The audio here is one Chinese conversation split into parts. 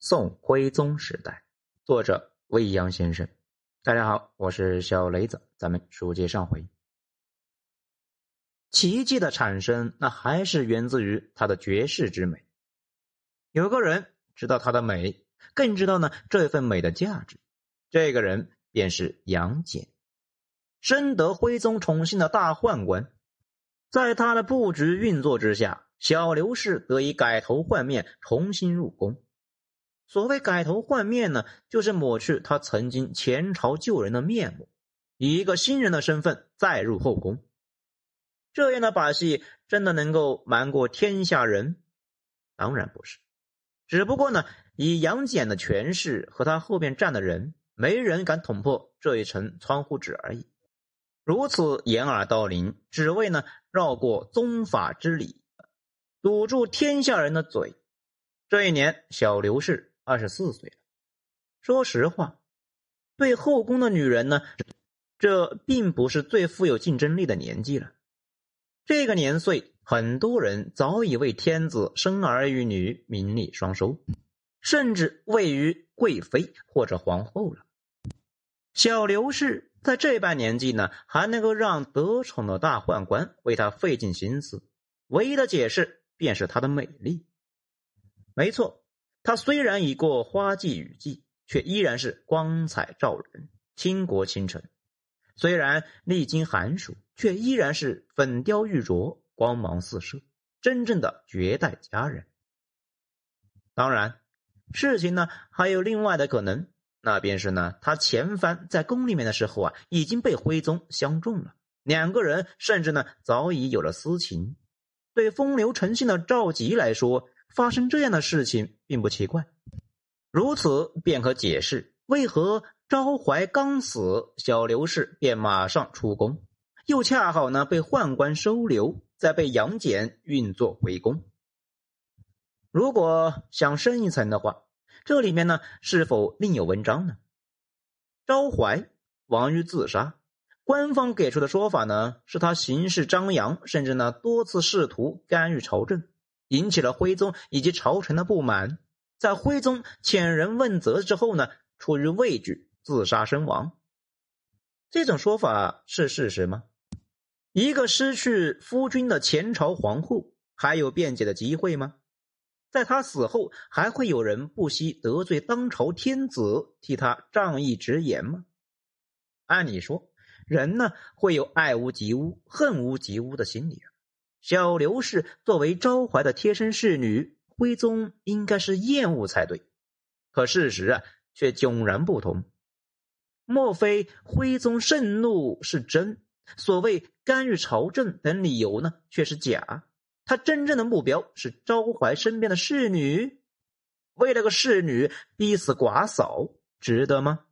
宋徽宗时代，作者未央先生。大家好，我是小雷子，咱们书接上回。奇迹的产生，那还是源自于它的绝世之美。有个人知道它的美，更知道呢这份美的价值。这个人便是杨戬，深得徽宗宠幸的大宦官。在他的布局运作之下，小刘氏得以改头换面，重新入宫。所谓改头换面呢，就是抹去他曾经前朝旧人的面目，以一个新人的身份再入后宫。这样的把戏真的能够瞒过天下人？当然不是。只不过呢，以杨戬的权势和他后面站的人，没人敢捅破这一层窗户纸而已。如此掩耳盗铃，只为呢绕过宗法之礼，堵住天下人的嘴。这一年，小刘氏。二十四岁了，说实话，对后宫的女人呢，这并不是最富有竞争力的年纪了。这个年岁，很多人早已为天子生儿育女，名利双收，甚至位于贵妃或者皇后了。小刘氏在这般年纪呢，还能够让得宠的大宦官为她费尽心思，唯一的解释便是她的美丽。没错。她虽然已过花季雨季，却依然是光彩照人、倾国倾城；虽然历经寒暑，却依然是粉雕玉琢、光芒四射，真正的绝代佳人。当然，事情呢还有另外的可能，那便是呢，她前番在宫里面的时候啊，已经被徽宗相中了，两个人甚至呢早已有了私情。对风流成性的赵佶来说。发生这样的事情并不奇怪，如此便可解释为何昭怀刚死，小刘氏便马上出宫，又恰好呢被宦官收留，再被杨戬运作回宫。如果想深一层的话，这里面呢是否另有文章呢？昭怀亡于自杀，官方给出的说法呢是他行事张扬，甚至呢多次试图干预朝政。引起了徽宗以及朝臣的不满，在徽宗遣人问责之后呢，出于畏惧自杀身亡。这种说法是事实吗？一个失去夫君的前朝皇后还有辩解的机会吗？在他死后，还会有人不惜得罪当朝天子替他仗义直言吗？按理说，人呢会有爱屋及乌、恨屋及乌的心理啊。小刘氏作为昭怀的贴身侍女，徽宗应该是厌恶才对，可事实啊却迥然不同。莫非徽宗盛怒是真？所谓干预朝政等理由呢，却是假？他真正的目标是昭怀身边的侍女，为了个侍女逼死寡嫂，值得吗？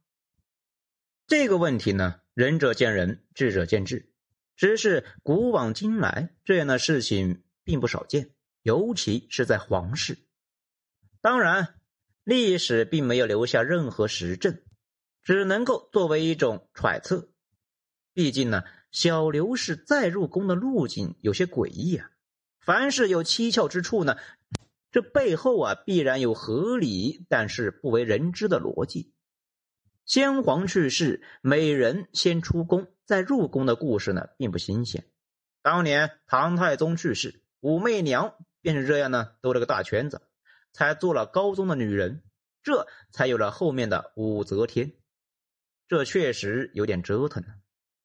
这个问题呢，仁者见仁，智者见智。只是古往今来这样的事情并不少见，尤其是在皇室。当然，历史并没有留下任何实证，只能够作为一种揣测。毕竟呢，小刘氏再入宫的路径有些诡异啊。凡是有蹊跷之处呢，这背后啊必然有合理但是不为人知的逻辑。先皇去世，美人先出宫在入宫的故事呢，并不新鲜。当年唐太宗去世，武媚娘便是这样呢，兜了个大圈子，才做了高宗的女人，这才有了后面的武则天。这确实有点折腾呢。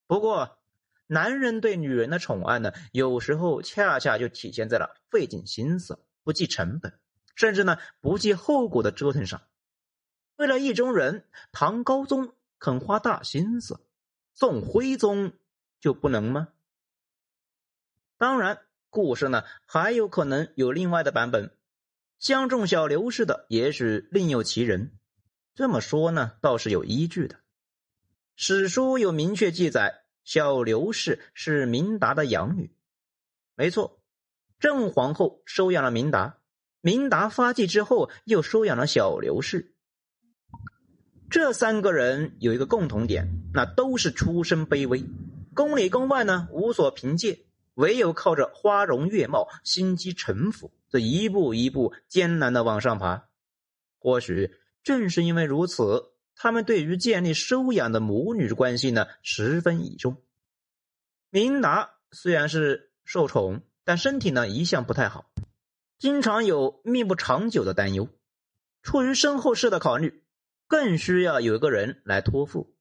不过，男人对女人的宠爱呢，有时候恰恰就体现在了费尽心思、不计成本，甚至呢不计后果的折腾上。为了意中人，唐高宗肯花大心思，宋徽宗就不能吗？当然，故事呢还有可能有另外的版本，相中小刘氏的也许另有其人。这么说呢，倒是有依据的。史书有明确记载，小刘氏是明达的养女。没错，郑皇后收养了明达，明达发迹之后又收养了小刘氏。这三个人有一个共同点，那都是出身卑微，宫里宫外呢无所凭借，唯有靠着花容月貌、心机城府，这一步一步艰难的往上爬。或许正是因为如此，他们对于建立收养的母女关系呢十分倚重。明达虽然是受宠，但身体呢一向不太好，经常有命不长久的担忧。出于身后事的考虑，更需要有一个人来托付。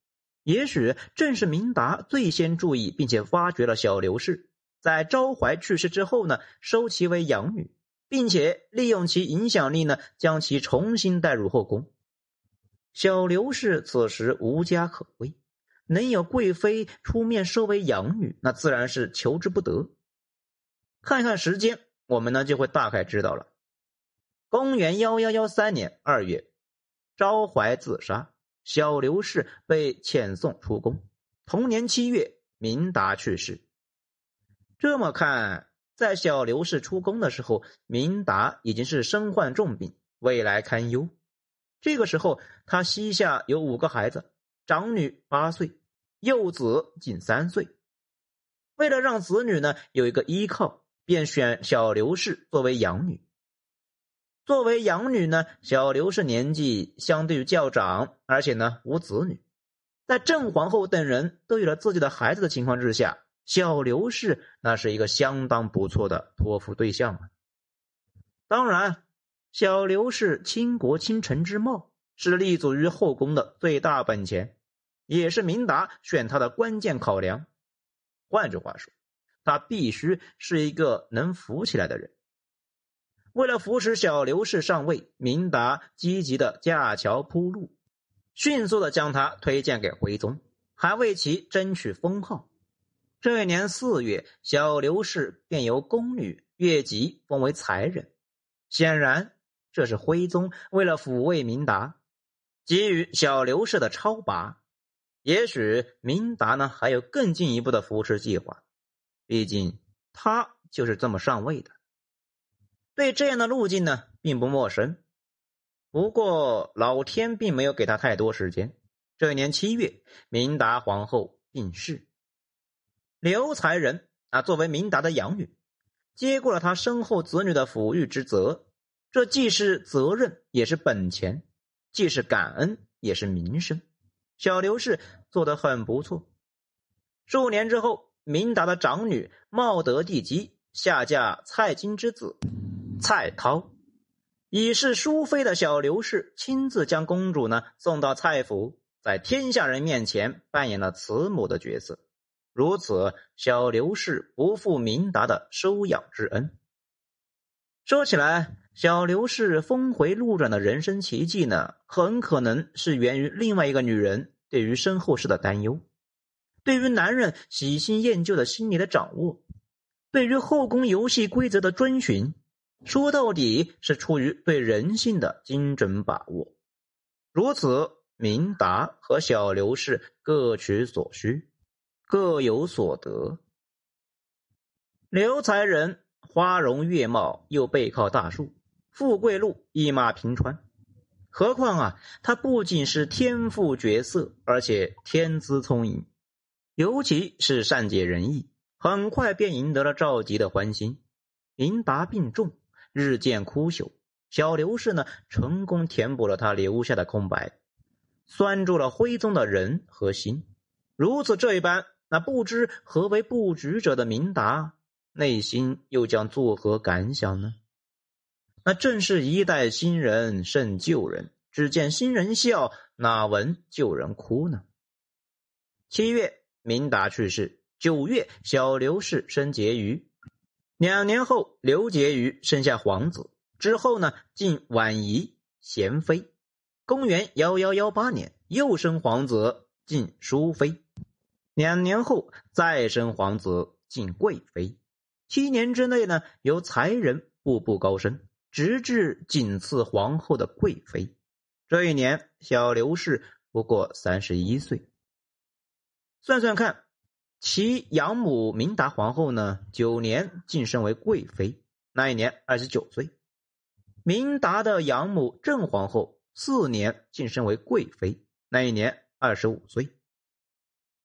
也许正是明达最先注意并且发掘了小刘氏，在昭怀去世之后呢，收其为养女。并且利用其影响力呢，将其重新带入后宫。小刘氏此时无家可归，能有贵妃出面收为养女，那自然是求之不得。看看时间，我们呢就会大概知道了。公元幺幺幺三年二月，招怀自杀，小刘氏被遣送出宫。同年七月，明达去世。这么看。在小刘氏出宫的时候，明达已经是身患重病，未来堪忧。这个时候，他膝下有五个孩子，长女八岁，幼子仅三岁。为了让子女呢有一个依靠，便选小刘氏作为养女。作为养女呢，小刘氏年纪相对于较长，而且呢无子女，在郑皇后等人都有了自己的孩子的情况之下。小刘氏那是一个相当不错的托付对象啊。当然，小刘氏倾国倾城之貌是立足于后宫的最大本钱，也是明达选他的关键考量。换句话说，他必须是一个能扶起来的人。为了扶持小刘氏上位，明达积极的架桥铺路，迅速的将他推荐给徽宗，还为其争取封号。这一年四月，小刘氏便由宫女越级封为才人。显然，这是徽宗为了抚慰明达，给予小刘氏的超拔。也许明达呢还有更进一步的扶持计划，毕竟他就是这么上位的。对这样的路径呢并不陌生。不过老天并没有给他太多时间。这一年七月，明达皇后病逝。刘才人啊，作为明达的养女，接过了他身后子女的抚育之责。这既是责任，也是本钱；既是感恩，也是名声。小刘氏做得很不错。数年之后，明达的长女茂德帝姬下嫁蔡京之子蔡涛，已是淑妃的小刘氏亲自将公主呢送到蔡府，在天下人面前扮演了慈母的角色。如此，小刘氏不负明达的收养之恩。说起来，小刘氏峰回路转的人生奇迹呢，很可能是源于另外一个女人对于身后事的担忧，对于男人喜新厌旧的心理的掌握，对于后宫游戏规则的遵循，说到底是出于对人性的精准把握。如此，明达和小刘氏各取所需。各有所得。刘才人花容月貌，又背靠大树，富贵路一马平川。何况啊，他不仅是天赋绝色，而且天资聪颖，尤其是善解人意，很快便赢得了赵吉的欢心。明达病重，日渐枯朽，小刘氏呢，成功填补了他留下的空白，拴住了徽宗的人和心。如此这一般。那不知何为布局者的明达，内心又将作何感想呢？那正是一代新人胜旧人，只见新人笑，哪闻旧人哭呢？七月，明达去世；九月，小刘氏生婕妤。两年后，刘婕妤生下皇子，之后呢，晋婉仪贤妃。公元幺幺幺八年，又生皇子，晋淑妃。两年后，再生皇子晋贵妃。七年之内呢，由才人步步高升，直至仅次皇后的贵妃。这一年，小刘氏不过三十一岁。算算看，其养母明达皇后呢，九年晋升为贵妃，那一年二十九岁。明达的养母郑皇后四年晋升为贵妃，那一年二十五岁。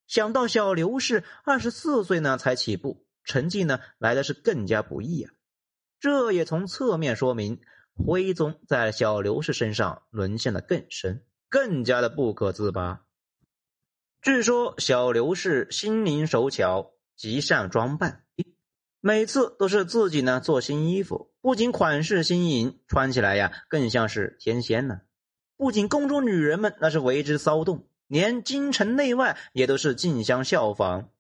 想到小刘氏二十四岁呢才起步，成绩呢来的是更加不易啊！这也从侧面说明徽宗在小刘氏身上沦陷的更深，更加的不可自拔。据说小刘氏心灵手巧，极善装扮，每次都是自己呢做新衣服，不仅款式新颖，穿起来呀更像是天仙呢。不仅宫中女人们那是为之骚动，连京城内外也都是竞相效仿。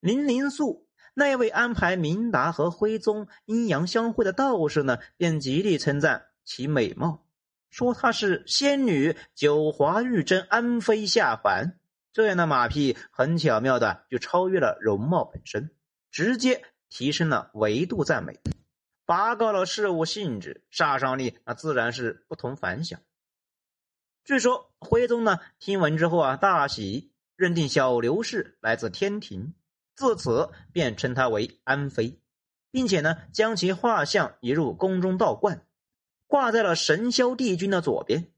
林灵素那位安排明达和徽宗阴阳相会的道士呢，便极力称赞其美貌，说她是仙女九华玉贞安妃下凡。这样的马屁很巧妙的就超越了容貌本身，直接提升了维度赞美，拔高了事物性质，杀伤力那自然是不同凡响。据说徽宗呢听闻之后啊大喜，认定小刘氏来自天庭，自此便称她为安妃，并且呢将其画像移入宫中道观，挂在了神霄帝君的左边。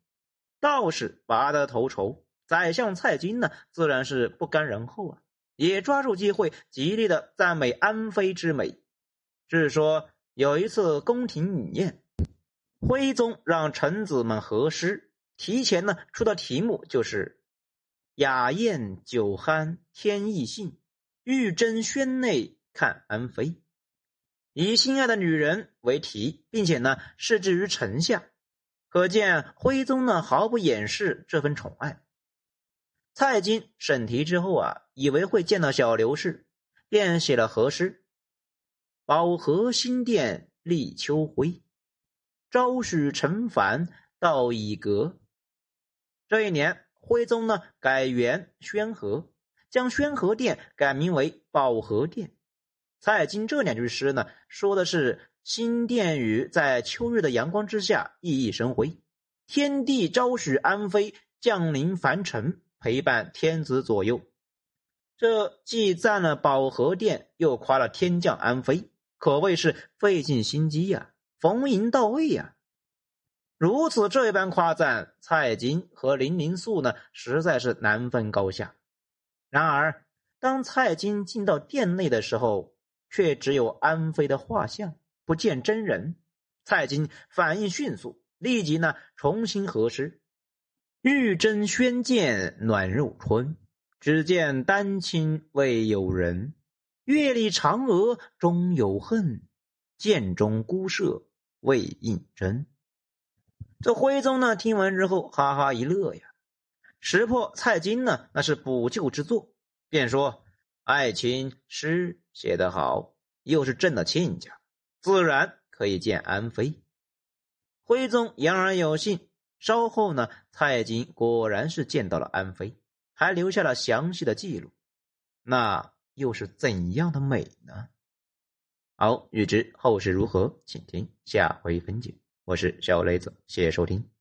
道士拔得头筹。宰相蔡京呢，自然是不甘人后啊，也抓住机会极力的赞美安妃之美。据说有一次宫廷饮宴，徽宗让臣子们和诗，提前呢出的题目就是“雅宴酒酣天意兴，玉贞轩内看安妃”，以心爱的女人为题，并且呢设置于臣下，可见徽宗呢毫不掩饰这份宠爱。蔡京审题之后啊，以为会见到小刘氏，便写了和诗：“保和新殿立秋晖，昭许陈凡道已隔。”这一年，徽宗呢改元宣和，将宣和殿改名为保和殿。蔡京这两句诗呢，说的是新殿宇在秋日的阳光之下熠熠生辉，天地昭许安妃降临凡尘。陪伴天子左右，这既赞了保和殿，又夸了天降安妃，可谓是费尽心机呀，逢迎到位呀。如此这般夸赞，蔡京和林灵素呢，实在是难分高下。然而，当蔡京进到殿内的时候，却只有安妃的画像，不见真人。蔡京反应迅速，立即呢重新核实。玉贞轩见暖入春，只见丹青未有人。月里嫦娥终有恨，剑中孤射未应真。这徽宗呢，听完之后哈哈一乐呀，识破蔡京呢那是补救之作，便说：“爱卿诗写得好，又是朕的亲家，自然可以见安妃。”徽宗言而有信。稍后呢，蔡京果然是见到了安妃，还留下了详细的记录。那又是怎样的美呢？好，欲知后事如何，请听下回分解。我是小雷子，谢谢收听。